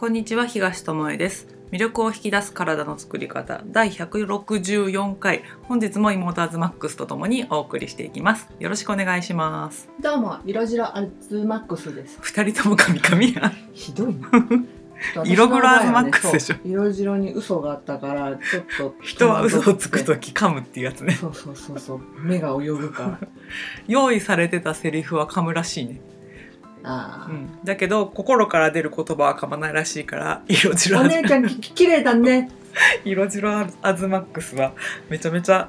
こんにちは東智恵です魅力を引き出す体の作り方第164回本日もイモーターズマックスとともにお送りしていきますよろしくお願いしますどうも、色白アルツマックスです。二人ともカミカミやひどいな。色黒アルツマックスでしょ色白に嘘があったから、ちょっと。人は嘘をつくとき噛むっていうやつねそうそうそうそう、目が泳ぐから。用意されてたセリフは噛むらしいね、うん、だけど心から出る言葉は噛まないらしいから色白お姉ちゃん、き綺麗だね。色白アズマックスはめちゃめちゃ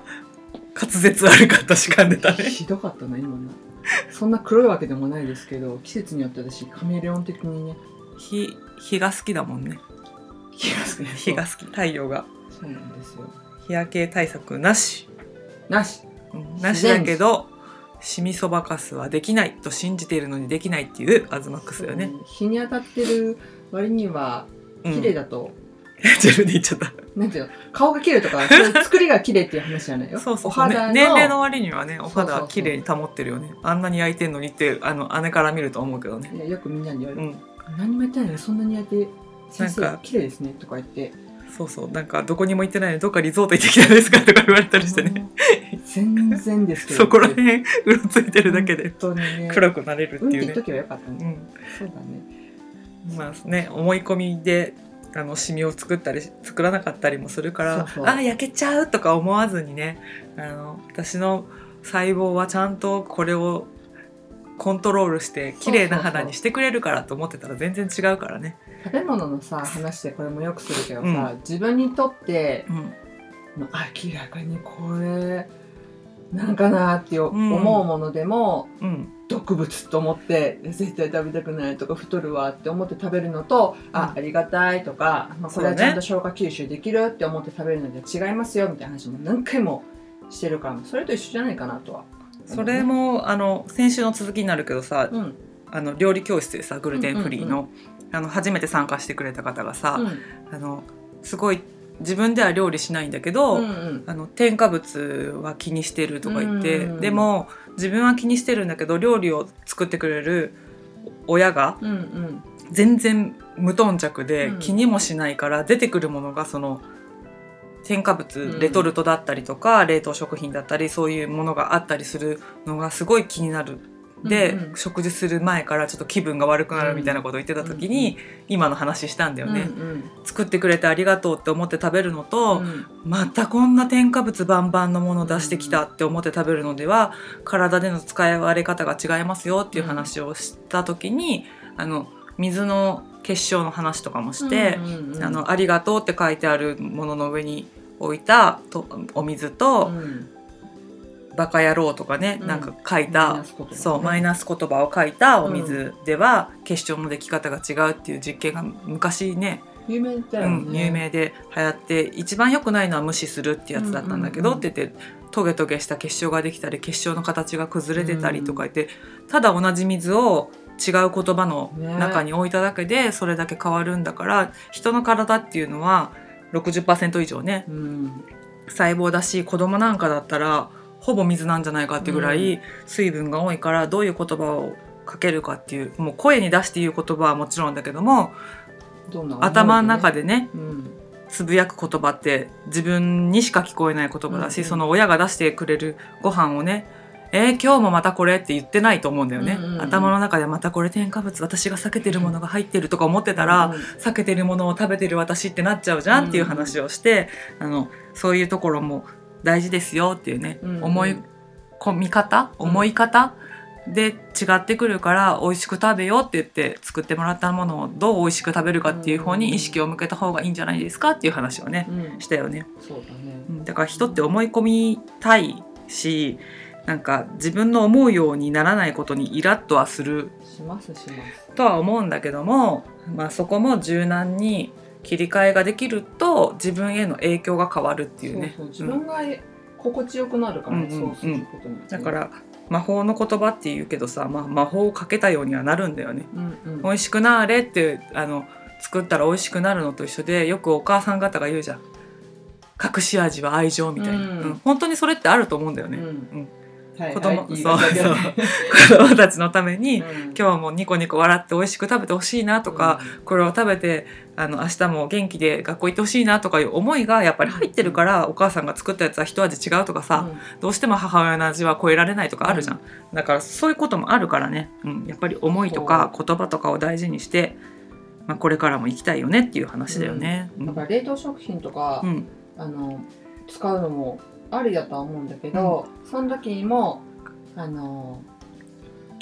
滑舌悪かったし噛んでたね。ひどかったな、今の。そんな黒いわけでもないですけど、季節によって私、カメレオン的にね。日日が好きだもんね。日が好き日が好き。太陽が。そうなんですよ。日焼け対策なし、なし。うん。なしだけどシミそばかすはできないと信じているのにできないっていうアズマックスだよね、そう日に当たってる割には、うん、綺麗だと、自分で言っちゃった。なんていうの？顔が綺麗とか、作りが綺麗っていう話じゃないよ。そうそうお肌のね年齢の割にはねお肌そうそうそう。は綺麗に保ってるよね。あんなに焼いてんのにってあの姉から見ると思うけどね。いやよくみんなに言われる、うん。何もやってないのにそんなに焼いて先生綺麗ですねとか言ってそうそうなんかどこにも行ってないのにどっかリゾート行ってきたんですかとか言われたりしてね。全然ですけどそこら辺うろついてるだけで。ね。黒くなれるっていうね。うね、ん。そうだね。まあね思い込みであのシミを作ったり作らなかったりもするからそうそう。あ焼けちゃうとか思わずにねあの私の細胞はちゃんとこれをコントロールして綺麗な肌にしてくれるからと思ってたら全然違うからね。食べ物のさ話でこれもよくするけどさ、うん。自分にとってうん。明らかにこれなんかなって思うものでも、うん。毒物と思って絶対食べたくないとか太るわって思って食べるのと、あうん。ありがたいとか、まあ、これはちゃんと消化吸収できるって思って食べるので違いますよみたいな話も何回もしてるからそれと一緒じゃないかなとは、それ、もあの先週の続きになるけどさうん。あの料理教室でさグルテンフリーうんの,、あの初めて参加してくれた方がさ、うん。あのすごい自分では料理しないんだけど、うんうん。あの添加物は気にしてるとか言って、うんでも自分は気にしてるんだけど料理を作ってくれる親がうんうん。全然無頓着でうん。気にもしないから出てくるものがその添加物、うん。レトルトだったりとか冷凍食品だったりそういうものがあったりするのがすごい気になる。で、うんうん。食事する前からちょっと気分が悪くなるみたいなことを言ってた時に、今の話したんだよね、うん作ってくれてありがとうって思って食べるのと、うんまたこんな添加物バンバンのものを出してきたって思って食べるのでは体での使い割れ方が違いますよっていう話をした時に、あの水の結晶の話とかもして、うんうん。あの「ありがとう」って書いてあるものの上に置いたとお水とうん「バカ野郎」とかね、うん。なんか書いマイたね。そうマイナス言葉を書いたお水では結晶の出来方が違うっていう実験が昔ね有名だようん、ね、有名で流行って一番良くないのは無視するってやつだったんだけど、うんうんうん。って言ってトゲトゲした結晶ができたり結晶の形が崩れてたりとか言って、ただ同じ水を違う言葉の中に置いただけでそれだけ変わるんだから人の体っていうのは60%以上ねうん。細胞だし子供なんかだったらほぼ水なんじゃないかってぐらい水分が多いからどういう言葉をかけるかっていうもう声に出して言う言葉はもちろんだけども頭の中でねうん。つぶやく言葉って自分にしか聞こえない言葉だし、うんうんその親が出してくれるご飯をねえー今日もまたこれって言ってないと思うんだよね、うんうんうん。頭の中でまたこれ添加物私が避けてるものが入ってるとか思ってたら、避けてるものを食べてる私ってなっちゃうじゃんっていう話をして、あのそういうところも大事ですよっていうね、うんうん。思い込み方うん。思い方、で違ってくるから美味しく食べようって言って作ってもらったものをどう美味しく食べるかっていう方に意識を向けた方がいいんじゃないですかっていう話をねうん。したよね。そうだね。うん。だから人って思い込みたいしなんか自分の思うようにならないことにイラッとはするとは思うんだけども、まあ、そこも柔軟に切り替えができると自分への影響が変わるっていうね。そうそう自うん。分が心地よくなるから、うんうんうん。そうすることによってだから魔法の言葉って言うけどさ、まあ、魔法をかけたようにはなるんだよね。うんうん。美味しくなーれってあの作ったら美味しくなるのと一緒でよくお母さん方が言うじゃん。隠し味は愛情みたいな、うん。うん。本当にそれってあると思うんだよね。うん。はい子供はいそうそう。子供たちのために、うん。今日もニコニコ笑って美味しく食べてほしいなとか、これを食べてあの明日も元気で学校行ってほしいなとかいう思いがやっぱり入ってるから、お母さんが作ったやつは一味違うとかさ、どうしても母親の味は超えられないとかあるじゃん、だからそういうこともあるからね、うん、やっぱり思いとか言葉とかを大事にして、まあ、これからも生きたいよねっていう話だよね。うん。だから冷凍食品とか、うん。あの使うのもありだとは思うんだけど、その時にもあの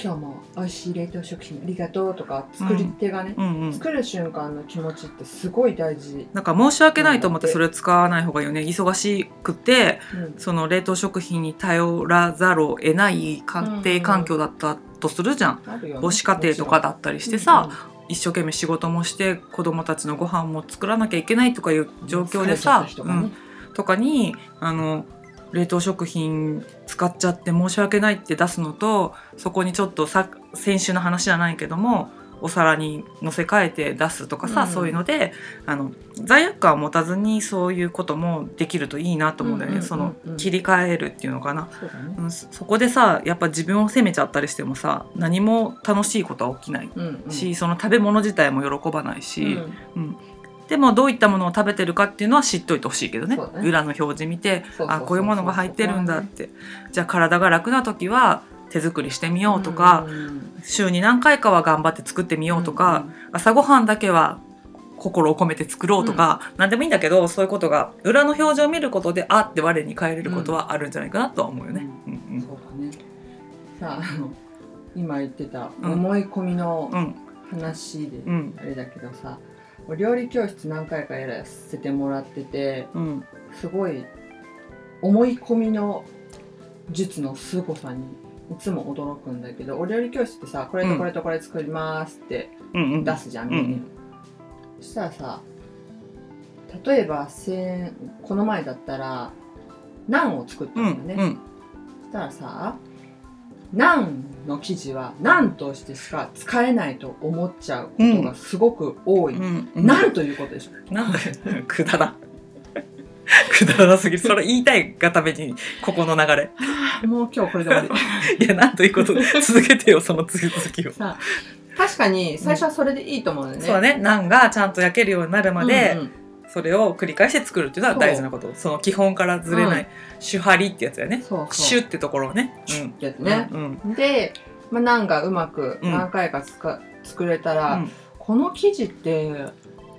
今日も美味しい冷凍食品ありがとうとか作り手がね、うんうん作る瞬間の気持ちってすごい大事、なんか申し訳ないと思ってそれ使わない方がいいよね。忙しくてうん。その冷凍食品に頼らざるを得ない家庭環境だったとするじゃん、あるよね母子家庭とかだったりしてさ、一生懸命仕事もして子供たちのご飯も作らなきゃいけないとかいう状況でさ、ね。うん。とかにあの冷凍食品使っちゃって申し訳ないって出すのとそこにちょっとさ先週の話じゃないけどもお皿に乗せ替えて出すとかさ、うん。そういうのであの罪悪感を持たずにそういうこともできるといいなと思うんだよね、うんうんうんうん。その切り替えるっていうのかな。そね。うんそそこでさやっぱ自分を責めちゃったりしてもさ何も楽しいことは起きないうんうん。し、その食べ物自体も喜ばないし、うん。うんでもどういったものを食べてるかっていうのは知っといてほしいけどね。ね。裏の表示見てあこういうものが入ってるんだって。じゃあ体が楽な時は手作りしてみようとか、うん。週に何回かは頑張って作ってみようとか、朝ごはんだけは心を込めて作ろうとか、何でもいいんだけどそういうことが裏の表示を見ることであって我に返れることはあるんじゃないかなとは思うよね。うん。そうだね。さああの今言ってたうん。思い込みのうん。話でうんうん。あれだけどさお料理教室何回かやらせてもらっててうん。すごい思い込みの術の凄さにいつも驚くんだけどお料理教室ってさこれとこれとこれ作りますってうんうん。出すじゃん、うんメニュー。そしたらさ例えばせんこの前だったらナンを作ったうんんだよね、うん。そしたらさナンの生地はナンとしてしか使えないと思っちゃうことがすごく多い、うんうん。なんということでしょなんくだら。くだらなすぎる。それ言いたいがためにここの流れ。もう今日これで終わり。いやなんということ。続けてよその続きを。さ確かに最初はそれでいいと思うよね、そうだね。ナンがちゃんと焼けるようになるまで、うんうんそれを繰り返して作るっていうのは大事なこと。その基本からずれない、手張りってやつだよね。そうそう。シュってところをね。ってやつね、うん。うん。で、まあ、ナンがうまくうん。何回かつか、作れたら、うん。この生地って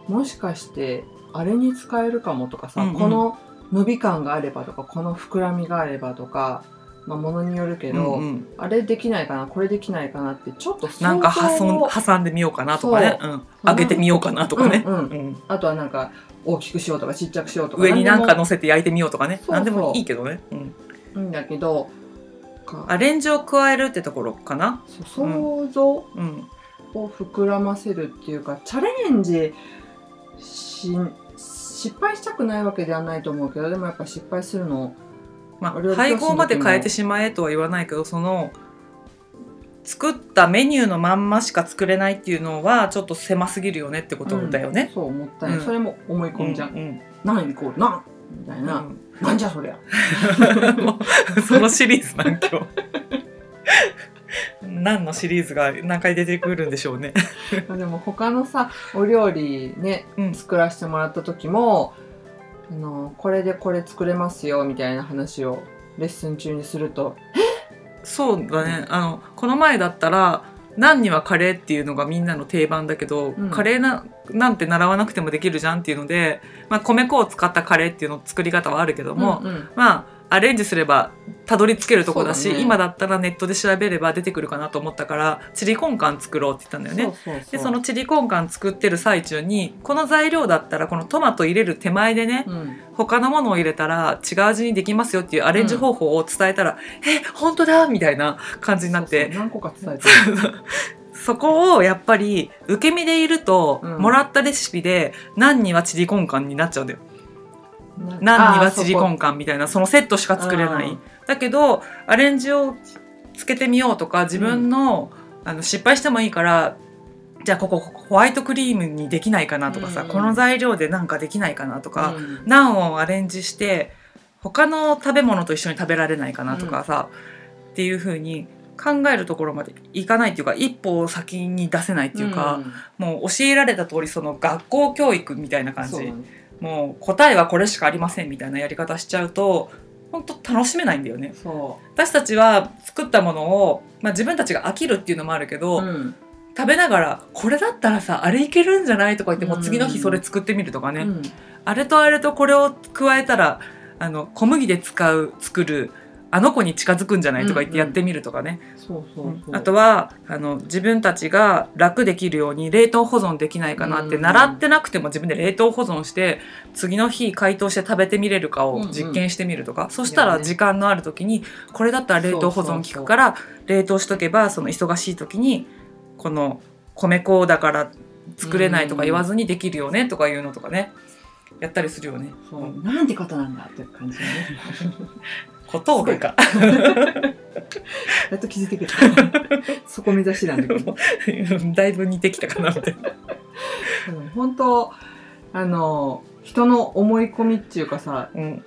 もしかしてあれに使えるかもとかさ、うんうん。この伸び感があればとかこの膨らみがあればとか、まあ、ものによるけど、うんうん。あれできないかなこれできないかなってちょっとなんか挟ん挟んでみようかなとかね、う。ん、上げてみようかなとかね、うんうん。うん。あとはなんか大きくしようとかちっちゃくしようとか上になんか何乗せて焼いてみようとかね。そうそう。何でもいいけどね、うん、いいんだけどかアレンジを加えるってところかな、想像うん、を膨らませるっていうかチャレンジし失敗したくないわけではないと思うけどでもやっぱ失敗するの。まあ配合まで変えてしまえとは言わないけどその作ったメニューのまんましか作れないっていうのはちょっと狭すぎるよねってことだよね。そう思ったね、うん。それも思い込みじゃん、うんうん。何イコール何みたいな、うん。なんじゃそりゃ。そのシリーズなん今日。何のシリーズが何回出てくるんでしょうね。でも他のさお料理ねうん。作らせてもらった時もあのこれでこれ作れますよみたいな話をレッスン中にするとそうだね。あのこの前だったら何にはカレーっていうのがみんなの定番だけど、うん。カレーななんて習わなくてもできるじゃんっていうので、まあ、米粉を使ったカレーっていうの作り方はあるけども、うんうん。まあアレンジすればたどり着けるとこだしね。今だったらネットで調べれば出てくるかなと思ったからチリコンカン作ろうって言ったんだよね。そでそのチリコンカン作ってる最中にこの材料だったらこのトマト入れる手前でね、うん。他のものを入れたら違う味にできますよっていうアレンジ方法を伝えたら「え本当だ!」みたいな感じになって。そうそう何個か伝えてそこをやっぱり受け身でいると、うん。もらったレシピで何にはチリコンカンになっちゃうんだよ。何にはチリコンカンみたいなそのセットしか作れない。だけどアレンジをつけてみようとか自分の,、あの失敗してもいいからじゃあここホワイトクリームにできないかなとかさ、うん。この材料でなんかできないかなとか、うん。ナンをアレンジして他の食べ物と一緒に食べられないかなとかさ、っていう風に考えるところまでいかないっていうか一歩先に出せないっていうか、もう教えられた通りその学校教育みたいな感じ、もう答えはこれしかありませんみたいなやり方しちゃうと本当楽しめないんだよね。そ私たちは作ったものを、まあ、自分たちが飽きるっていうのもあるけう、ど、うん食べながらこれだったらさあれいけるんじゃないとか言ってもうん。う次の日それ作ってみるとかね、うん。あれとあれとこれを加えたらあの小麦で使う作るあの子に近づくんじゃないとか言ってやってみるとかね、そうそうそう。あとはあの自分たちが楽できるように冷凍保存できないかなって、うん習ってなくても自分で冷凍保存して次の日解凍して食べてみれるかを実験してみるとか、そしたいやね。ら時間のある時にこれだったら冷凍保存効くから冷凍しとけばその忙しい時にこの米粉だから作れないとか言わずにできるよねとかいうのとかね。やったりするよね。そう。うんなんてことなんだっていう感じでね 小峠か。やっと気づいてくれた。そこ目指しなんだけど。だいぶ似てきたかなって。うん本当あの人の思い込みっていうかさうん。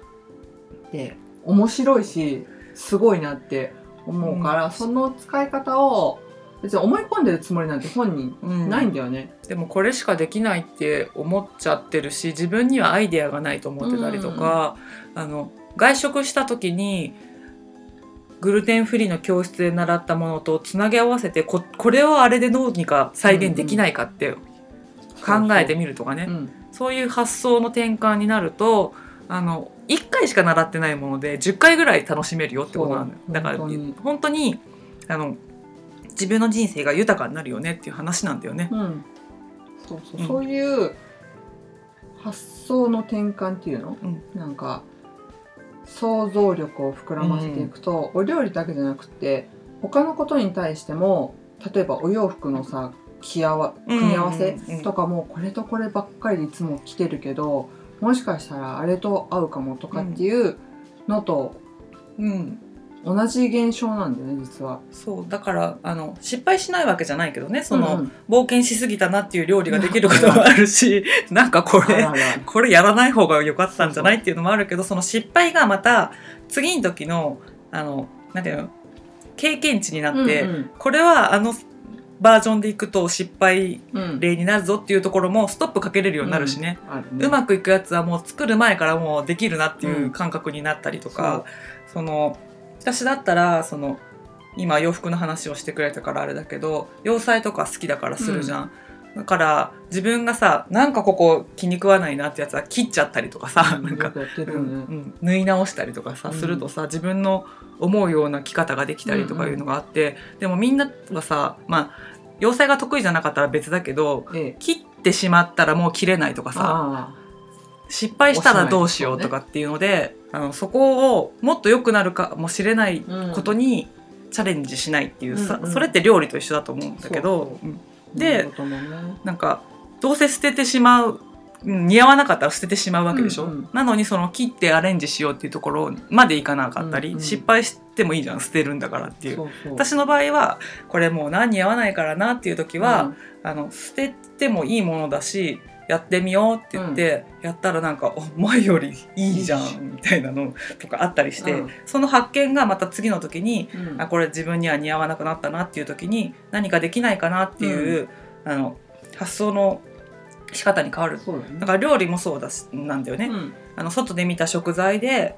って面白いしすごいなって思うから、うん。その使い方を別に思い込んでるつもりなんて本人うん。ないんだよね。でもこれしかできないって思っちゃってるし自分にはアイデアがないと思ってたりとか、あの外食した時にグルテンフリーの教室で習ったものとつなぎ合わせてここれをあれでどうにか再現できないかって考えてみるとかね、うんそういう発想の転換になるとあの1回しか習ってないもので10回ぐらい楽しめるよってことなんだだから本当に。本当にあの自分の人生が豊かになるよねっていう話なんだよね。うん。そうそう。うんそういう発想の転換っていうの、うん。なんか想像力を膨らませていくと、お料理だけじゃなくて他のことに対しても例えばお洋服のさ組み合わせうんうんうん。とかもこれとこればっかりでいつも着てるけどもしかしたらあれと合うかもとかっていうのとうん、同じ現象なんだよね実は。そうだからあの失敗しないわけじゃないけどねその、うんうん。冒険しすぎたなっていう料理ができることもあるし なんかこれこれやらない方が良かったんじゃないっていうのもあるけどその失敗がまた次の時のあのなんていうの経験値になって、うんこれはあのバージョンでいくと失敗うん。うん例になるぞっていうところもストップかけれるようになるしね、あるね。うまくいくやつはもう作る前からもうできるなっていう感覚になったりとか、その私だったらその今洋服の話をしてくれたからあれだけど洋裁とか好きだからするじゃん。だから自分がさなんかここ気に食わないなってやつは切っちゃったりとかさ、なんかうんよね。うん縫い直したりとかさ、うんするとさ自分の思うような着方ができたりとかいうのがあって、でもみんなはさまあ洋裁が得意じゃなかったら別だけどええ、切ってしまったらもう切れないとかさあ失敗したらどうしようとかっていうのであのそこをもっと良くなるかもしれないことにチャレンジしないっていうさ、うんうん。それって料理と一緒だと思うんだけどそう。うん。でね。なんかどうせ捨ててしまううん似合わなかったら捨ててしまうわけでしょ、うんうんなのにその切ってアレンジしようっていうところまでいかなかったり、うんうん。失敗してもいいじゃん捨てるんだからっていう。私の場合はこれもう何似合わないからなっていう時は、あの捨ててもいいものだしやってみようって言って、やったらなんかお前よりいいじゃんみたいなのとかあったりして、うん。その発見がまた次の時にあこれ自分には似合わなくなったなっていう時に何かできないかなっていう、あの発想の仕方に変わる。だから料理もそうだしなんだよね、うん。あの外で見た食材で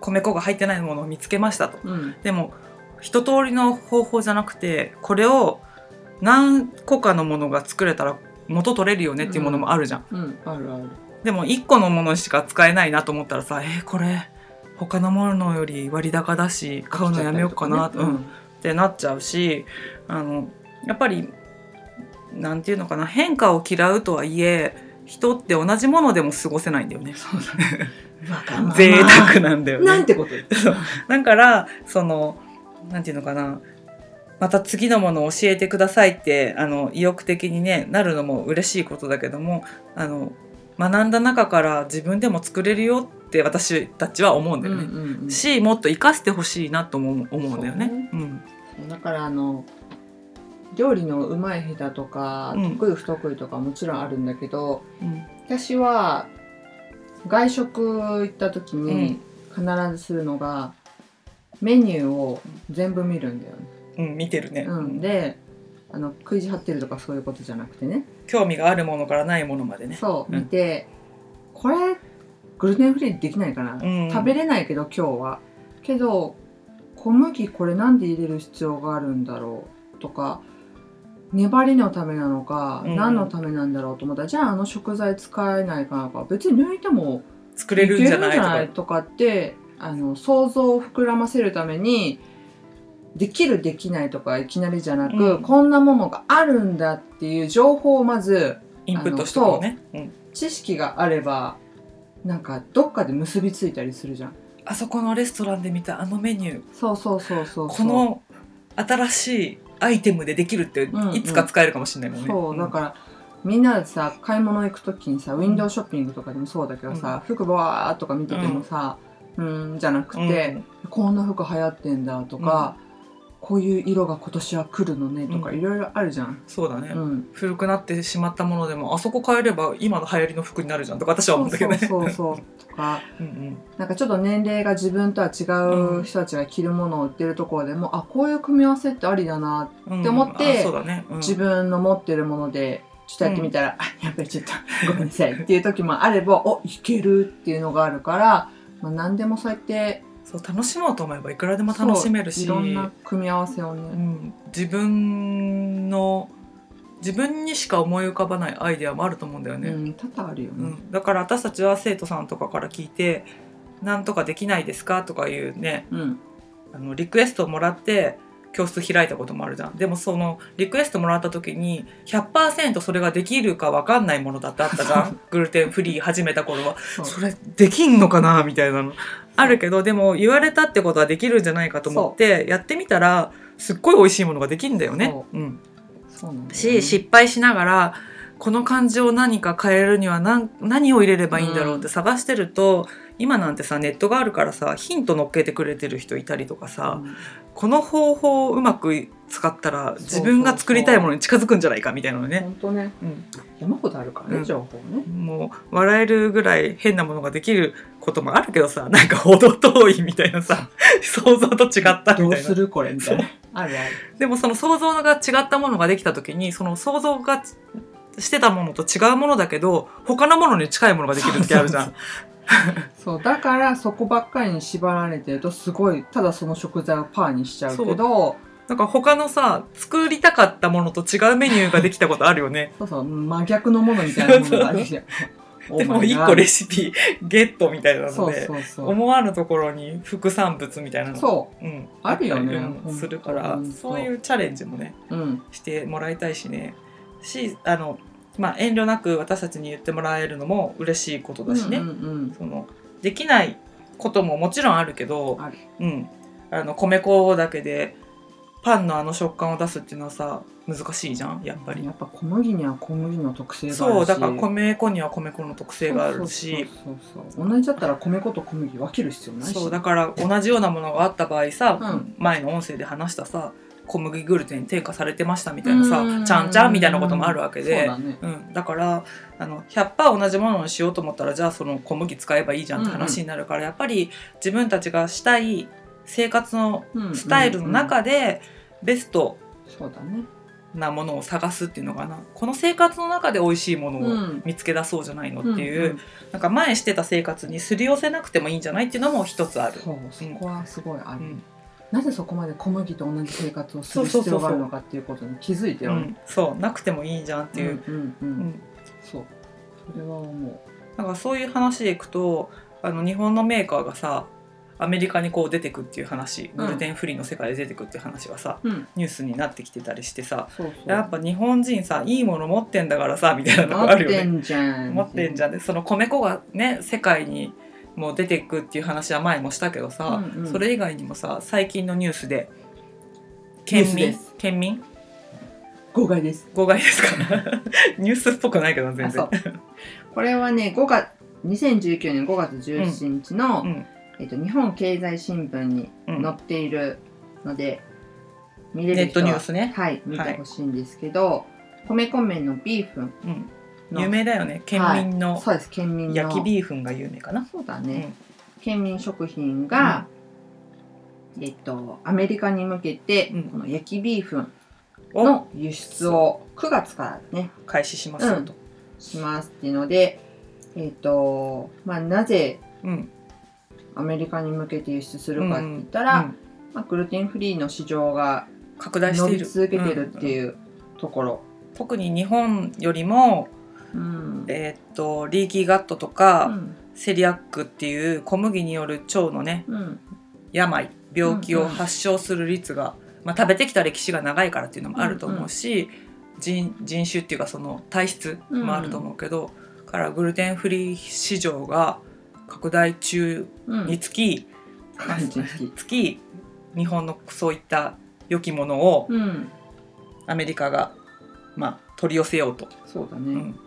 米粉が入ってないものを見つけましたと。うん。でも一通りの方法じゃなくてこれを何個かのものが作れたら元取れるよねっていうものもあるじゃん、うんあるある。でも1個のものしか使えないなと思ったらさえーこれ他のものより割高だし買うのやめようかな、と。かね。うん。ってなっちゃうしあのやっぱりなんていうのかな変化を嫌うとはいえ人って同じものでも過ごせないんだよね。贅沢なんだよね。なんてことだからそのなんていうのかなまた次のものを教えてくださいってあの意欲的にねなるのも嬉しいことだけどもあの学んだ中から自分でも作れるよって私たちは思うんだよね。うんうんうんしもっと活かしてほしいなとも思うんだよね。そうねうんだからあの料理のうまい下手とか、うん得意不得意とかもちろんあるんだけどうん私は外食行った時に必ずするのが、メニューを全部見るんだよね。うん見てるね、うん、であの食い地張ってるとかそういうことじゃなくてね。興味があるものからないものまでね。そううん。見て、これグルテンフリーできないかな、うん。食べれないけど今日は。けど小麦これなんで入れる必要があるんだろうとか粘りのためなのか、うん。何のためなんだろうと思ったらじゃああの食材使えないかなか。別に抜いても作れるんじゃないいけるんじゃないとかとかってあの想像を膨らませるためにできるできないとかいきなりじゃなく、うん。こんなものがあるんだっていう情報をまずインプットしてこうね。うん。知識があればなんかどっかで結びついたりするじゃん。あそこのレストランで見たあのメニュー。そうそうそうそうこの新しいアイテムでできるってうんうん。いつか使えるかもしれないもんね、そうだからみんなでさ買い物行く時にさウィンドウショッピングとかでもそうだけどさ、服バーとか見ててもさうんじゃなくうん。て、こんな服流行ってんだとか、こういう色が今年は来るのねとかうんいろいろあるじゃん。そうだね、うん、古くなってしまったものでもあそこ変えれば今の流行りの服になるじゃんとか私は思うんだけどね。そうそうそうとか うんうん。なんかちょっと年齢が自分とは違う人たちが着るものを売ってるところでも、あこういう組み合わせってありだなうんって思ってあそうだね、うん。自分の持ってるものでちょっとやってみたら、あやっぱりちょっと ごめんなさいっていう時もあればおいけるっていうのがあるから、まあ、何でもそうやってそう楽しもうと思えばいくらでも楽しめるし。いろんな組み合わせをうね、ん、自分の自分にしか思い浮かばないアイデアもあると思うんだよね、うん、多々あるよね。うん、だから私たちは生徒さんとかから聞いて「なんとかできないですか?」とかいうねうん。あのリクエストをもらって教室開いたこともあるじゃん。でもそのリクエストもらった時に100%それができるか分かんないものだってあったじゃん。グルテンフリー始めた頃は。それできんのかなみたいなの。あるけどでも言われたってことはできるんじゃないかと思ってやってみたらすっごい美味しいものができるんだよね。そ。う。ん、そうなし失敗しながらこの漢字を何か変えるには何何を入れればいいんだろうって探してると、今なんてさネットがあるからさヒント乗っけてくれてる人いたりとかさ、うんこの方法をうまく使ったら自分が作りたいものに近づくんじゃないかみたいなのね。本当ねうん山ほどあるからね、うん情報ね。もう笑えるぐらい変なものができることもあるけどさなんか程遠いみたいなさ 想像と違ったどみたいなうするこれみたいな。あるある。でもその想像が違ったものができた時にその想像がしてたものと違うものだけど他のものに近いものができる時あるじゃん。そうだからそこばっかりに縛られてるとすごいただその食材をパーにしちゃうけどなんか他のさ作りたかったものと違うメニューができたことあるよね。そうそう真逆のものみたいなものがあるじゃん。でも Oh my 一 god 個レシピゲットみたいなので。思わぬところに副産物みたいなの。そう。うん、あるよねするからそういうチャレンジもねうん。してもらいたいしね。しあの、まあ、遠慮なく私たちに言ってもらえるのも嬉しいことだしね、うんうんそのできないことももちろんあるけどうん、あの米粉だけでパンのあの食感を出すっていうのはさ難しいじゃん？やっぱり。や。っぱ小麦には小麦の特性があるし。そうだから米粉には米粉の特性があるし。同じだったら米粉と小麦分ける必要ないし。そうだから同じようなものがあった場合さ、うん。前の音声で話したさ小麦グルテン添加されてましたみたいなさうん。ちゃんちゃんみたいなこともあるわけで。そうだね。うん、だからあの100%同じものにしようと思ったらじゃあその小麦使えばいいじゃんって話になるから、やっぱり自分たちがしたい生活のうんスタイルの中でベストなものを探すっていうのかな。この生活の中で美味しいものをうん。見つけ出そうじゃないのっていう、うんなんか前してた生活にすり寄せなくてもいいんじゃないっていうのも一つある。そこはすごいある、うんなぜそこまで小麦と同じ生活をする必要があるのかっていうことに気づいてよねうん、そう。なくてもいいじゃんっていう、うんうんううん。んそう。それは思なんかそういう話でいくとあの日本のメーカーがさアメリカにこう出てくっていう話グルテンフリーの世界で出てくっていう話はさ、ううん。ニュースになってきてたりしてさそうそう。やっぱ日本人さいいもの持ってんだからさみたいなとこ持あるよね。ってんじゃん。持ってんじゃん。ねその米粉がね世界にもう出てくっていう話は前もしたけどさ、うんうん。それ以外にもさ最近のニュースでニュー県民スです。県民？誤解です。誤解ですか？ニュースっぽくないけど全然。あそう。これはね5月2019年5月17日の、うん。えっと、日本経済新聞にうん載っているので、見れネットニュースね、はい見てほしいんですけど、米粉麺のビーフン。うん、の有名だよね。県民のそうです。県民の。焼きビーフンが有名かな、そうだね、県民食品が、えっと、アメリカに向けて、うん。この焼きビーフンお。の輸出を9月からね開始しますよと。しますっていうので、えっとまあ、なぜうん。アメリカに向けて輸出するかって言ったうら、んまあ、グルテンフリーの市場が拡大し伸ている。び続けてるってうんいうところ。特に日本よりも、うん。えーっとリーキーガットとうか、ん。セリアックっていう小麦による腸のねうん。病病気を発症する率が、まあ、食べてきた歴史が長いからっていうのもあると思うし、人人種っていうかその体質もあると思うけど、からグルテンフリー市場が拡大中うんにつき、感じ好きつき日本のそういった良きものをうん。アメリカが、まあ、取り寄せようと、そうだね。うん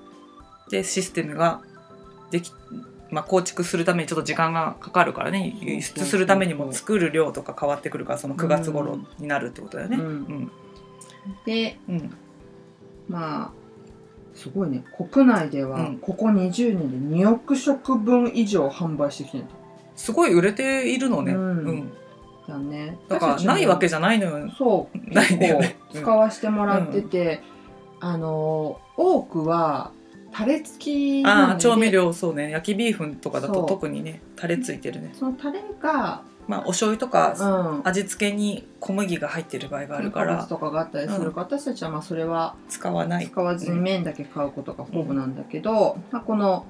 でシステムができ、まあ、構築するためにちょっと時間がかかるからね。輸出するためにも作る量とか変わってくるからその9月頃になるってことだよね。ううん。んでうん。まあすごいね。国内ではうん。ここ20年で2億食分以上販売してきてるんすごい売れているのね、ううん。んだね。だからないわけじじゃないのよ。そう。ないね。構使わせてもらってて、あの多くはタレ付きあなんで。あ調味料そうね。焼きビーフンとかだと特にねタレついてるね。そのタレが、まあお醤油とかうん、味付けに小麦が入ってる場合があるから。加熱とかがあったりするから、私たちはまあそれは使わない。使わずに麺だけ買うことがほぼなんだけど、まあ、この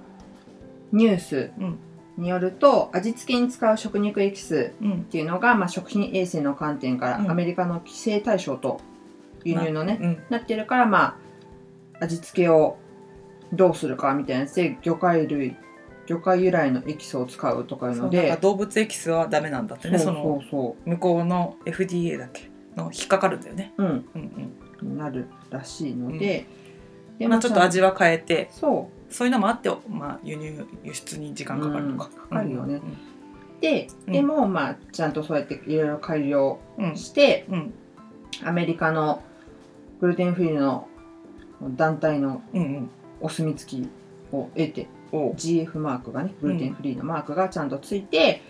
ニュースうん。によると味付けに使う食肉エキスうんっていうのが、まあ、食品衛生の観点からうん。アメリカの規制対象と輸入のね、うん。なってるからまあ味付けをどうするかみたいなで魚介類魚介由来のエキスを使うとかいうので。動物エキスはダメなんだってねそのそ向こうの FDA だっけの引っかかるんだよね。ううん。うんうん。なるらしいので、でまあ、ちょっと味は変えてそそういうのもあって、まあ、輸入輸出に時間かかるのか。うんかかるよね。うん。うでうん。でもまあちゃんとそうやっていろいろ改良うん。して、うん。アメリカのグルテンフリーの団体のうんうんお墨付きを得て GF マークがねグルテンフリーのマークがちゃんとついて、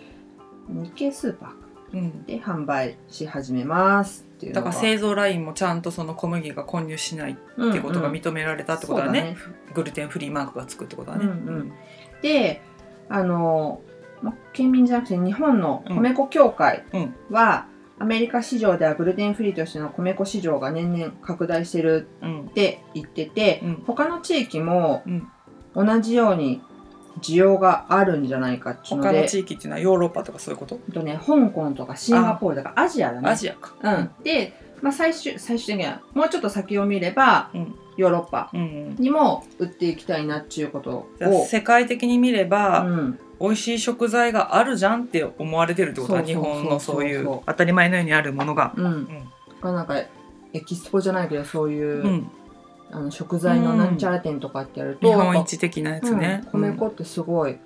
日系スーパーうん。で販売し始めますっていうだから製造ラインもちゃんとその小麦が混入しないってことが認められたってことだね,、グルテンフリーマークがつくってことだね。うんうん。であの、ま、県民じゃなくて日本の米粉協会うん。は、アメリカ市場ではグルテンフリーとしての米粉市場が年々拡大してるうん。って言ってて、うん。他の地域もうん。同じように需要があるんじゃないかっていうので他の地域っていうのはヨーロッパとかそういうこと？とね、香港とかシンガポールとかアジアだね。アジアか。うん、で、まあ、最終最終的にはもうちょっと先を見れば、うん。ヨーロッパにも売っていきたいなっていうことを、世界的に見れば、うん、美味しい食材があるじゃんって思われてるってこと？は日本のそういう当たり前のようにあるものが。うん。うん。がなんかエキスポじゃないけどそういう、うん、あの食材のなんちゃら店とかってやると、日本やっぱ一的なやつね。うん。米粉ってすごい、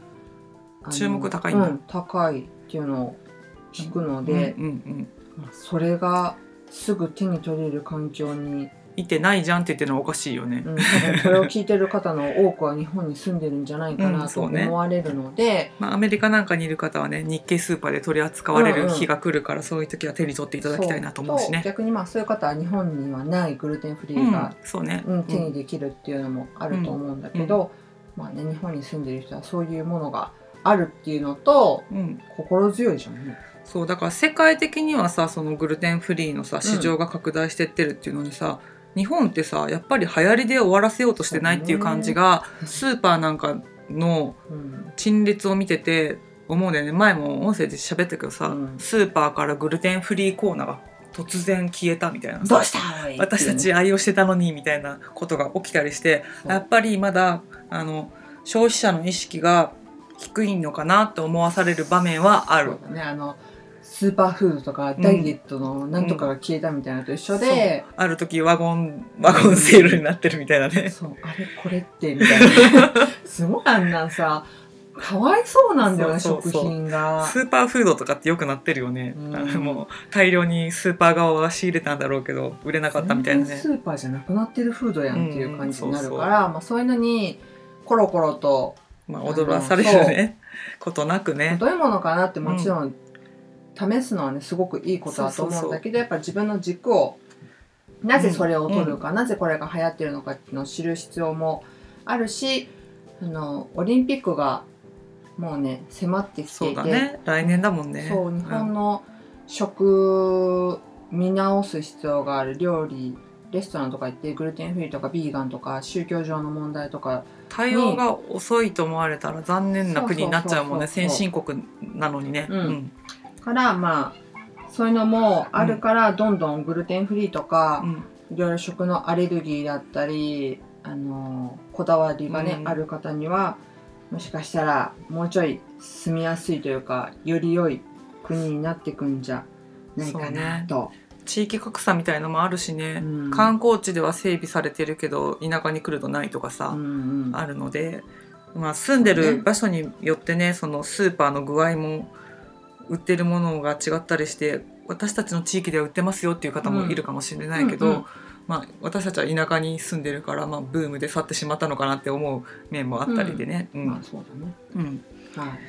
注目高いんだうん高いっていうのを聞くのうんで、うんうん。それがすぐ手に取れる環境に、いてないじゃんって言ってるのはおかしいよね。うん、れを聞いてる方の多くは日本に住んでるんじゃないか うんなと思われるので、まあ、アメリカなんかにいる方はね日系スーパーで取り扱われる日が来るから、そういう時は手に取っていただきたいなと思うしね。逆にまあそういう方は日本にはないグルテンフリうんーが、そうね、うん手にできるっていうのもあると思うんだけど、まあね日本に住んでる人はそういうものがあるっていうのとうんうん心強いじゃんね。そうだから世界的にはさそのグルテンフリーのさ市場が拡大してってるっていうのにさ、日本ってさやっぱり流行りで終わらせようとしてないっていう感じが、スーパーなんかのうん。陳列を見てて思うんだよね前も音声で喋ったけどさ、うん。スーパーからグルテンフリーコーナーが突然消えたみたいなさどうしたい私たち愛用してたのにみたいなことが起きたりしてやっぱりまだあの消費者の意識が低いのかなって思わされる場面はあるねあのスーパーフードとかダイエットのなんとかが消えたみたいなのと一緒で、ある時ワゴン ワゴンセールになってるみたいなね。そうあれこれってみたいな すごいあんなんさかわいそうなんだよね食品が。スーパーフードとかってよくなってるよね。うんもう大量にスーパー側は仕入れたんだろうけど売れなかったみたいなね。スーパーじゃなくなってるフードやんっていう感じになるから、うんまあ、そういうのにコロコロとまあ踊らされるねことなくね。どういうものかなってもちろん試すのはねすごくいいことだと思うんだけどやっぱ自分の軸をなぜそれを取るか、なぜこれが流行ってるのかっていうのを知る必要もあるしあのオリンピックがもうね迫ってきてそういてだね。来年だもんね。そう日本の食見直す必要がある。料理レストランとか行ってグルテンフリーとかビーガンとか宗教上の問題とか対応が遅いと思われたら残念な国になっちゃうもんね。先進国なのにね、うんからまあそういうのもあるから、どんどんグルテンフリーとか、うん。いろいろ食のアレルギーだったりあのこだわりがね、うん。ある方にはもしかしたらもうちょい住みやすいというかより良い国になってくんじゃないかなと。地域格差みたいのもあるしね、うん。観光地では整備されてるけど田舎に来るとないとかさ、うんうん。あるので、まあ、住んでる場所によってねそのスーパーの具合も売ってるものが違ったりして私たちの地域では売ってますよっていう方もいるかもしれないけど、うんうんうんまあ、私たちは田舎に住んでるから、まあ、ブームで去ってしまったのかなって思う面もあったりでね。うんまあそうだね。うんはい。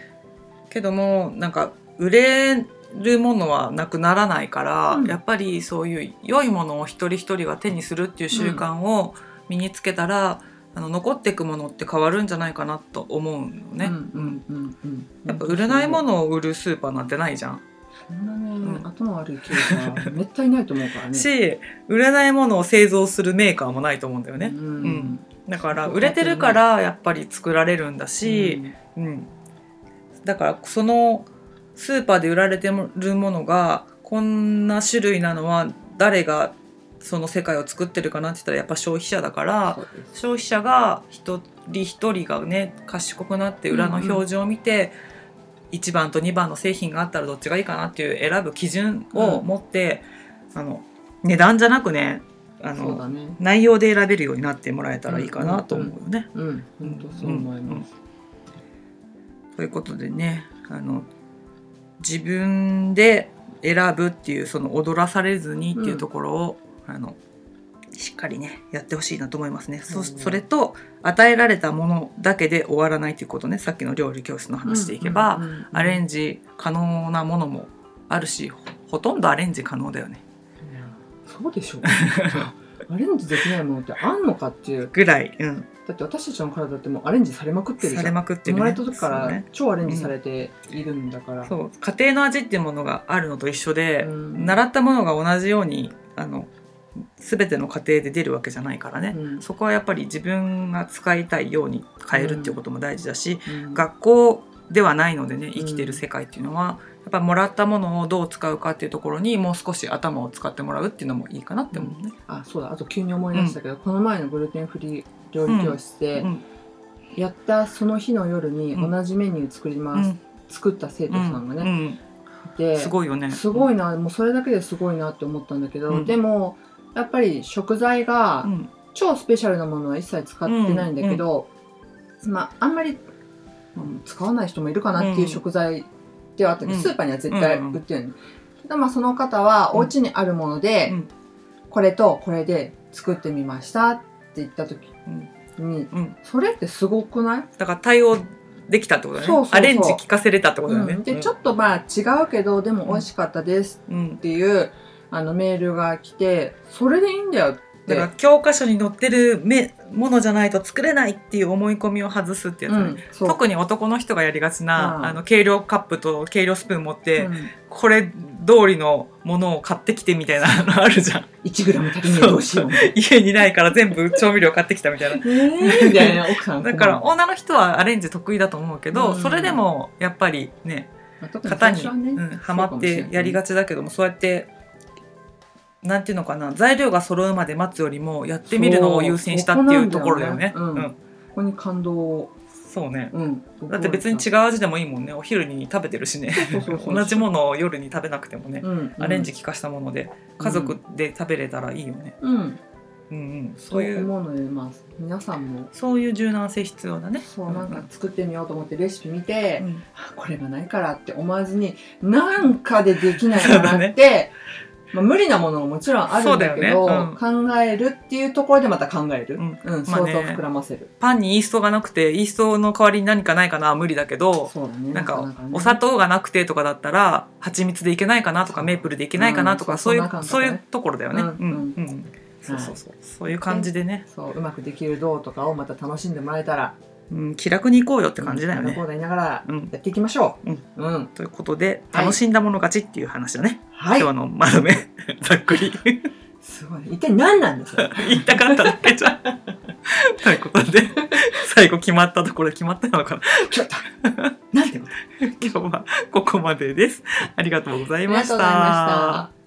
けどもなんか売れるものはなくならないから、うんやっぱりそういう良いものを一人一人が手にするっていう習慣を身につけたら、あの残っていくものって変わるんじゃないかなと思うのね。うんうんうんうん。やっぱ売れないものを売るスーパーなんてないじゃん。そんなね、うん頭悪い経営者めったにないと思うからね。し売れないものを製造するメーカーもないと思うんだよね。うんんだから売れてるからやっぱり作られるんだし、うん、だからそのスーパーで売られてるものがこんな種類なのは誰がその世界を作ってるかなって言ったらやっぱ消費者だから消費者が一人一人がね賢くなって裏の表示を見て、1番と2番の製品があったらどっちがいいかなっていう選ぶ基準を持って、あの値段じゃなくねあのね。内容で選べるようになってもらえたらいいかなと思うよね。うん、本当そう思います。ということでねあの自分で選ぶっていうその踊らされずにっていうところを、あのしっかりねやってほしいなと思いますね。そうんそれと与えられたものだけで終わらないということねさっきの料理教室の話でいけば、うんうんうんアレンジ可能なものもあるしほほとんどアレンジ可能だよねそうでしょう。アレンジできないものってあんのかっていう。ぐらい、うん、だって私たちの体ってもうアレンジされまくってるじゃん。されまくってる、生まれた時から超アレンジされているんだから。そう家庭の味っていうものがあるのと一緒で、うん習ったものが同じようにあの全ての家庭で出るわけじゃないからね、うん。そこはやっぱり自分が使いたいように変えるっていうことも大事だし、うん。学校ではないのでね生きてる世界っていうのは、やっぱもらったものをどう使うかっていうところにもう少し頭を使ってもらうっていうのもいいかなって思うね。あそうだ。あと急に思い出したけど、この前のグルテンフリー料理教室で、うん。やったその日の夜にうん。同じメニュー作りうます、ん。作った生徒さんがね、すごいよね。すごいなもうそれだけですごいなって思ったんだけど、うん。でもやっぱり食材がうん。超スペシャルなものは一切使ってないんだけど、まああんまりうん使わない人もいるかなっていう食材ではあったけど、うん。スーパーには絶対売ってるの、けどまあその方はお家にあるもので、うん。これとこれで作ってみましたって言った時に、うん、それってすごくない？だから対応できたってことだねアレンジ聞かせれたってことだよね。うん。でちょっとまあ違うけどでも美味しかったですうん。っていうあのメールが来てそれでいいんだよって。だから教科書に載ってるめものじゃないと作れないっていう思い込みを外すってやつだね、うん特に男の人がやりがちな、うん。あの計量カップと計量スプーン持って、うん。これ通りのものを買ってきてみたいな のあるじゃん。1グラム足りねえどうしよう。家にないから全部調味料買ってきたみたいな。みたいな奥さんだから女の人はアレンジ得意だと思うけど、うん。それでもやっぱりねまあ型に、はまってやりがちだけどもそうやってなんていうのかな材料が揃うまで待つよりもやってみるのを優先したっていうところだよね。こここに感動を、そうね。うん、だって別に違う味でもいいもんね。お昼に食べてるしね。同じものを夜に食べなくてもね、うん、アレンジ効かしたもので家族で食べれたらいいよね、うん、うんうん、そそうういう思うので、まあ、皆さんも。そういう柔軟性必要だね。そうなんか作ってみようと思ってレシピ見て、うん。あこれがないからって思わずになんかでできないかなって、まあ、無理なものももちろんあるんだけどそうだよ考えるっていうところでまた考える、うん。うん、まあね。想像を膨らませる、パンにイーストがなくてイーストの代わりに何かないかな？は無理だけどなんかお砂糖がなくてとかだったら蜂蜜でいけないかなとかメープルでいけないかなとか、うんそういうそういうところだよね。ううん。んうん。そうそうそう。そういう感じでね、そううまくできるどうとかをまた楽しんでもらえたらうん、気楽に行こうよって感じだよね。こうだ言いながらうん。やっていきましょう、うん。うん。ということではい。楽しんだもの勝ちっていう話だね、はい。今日のまとめ ざっくり。すごい一体何なんですか？言いたかっただけじゃん。ということで最後決まったところで決まったのかな。ちょっとなんてこと？今日はここまでです。ありがとうございましありがとうございましたた。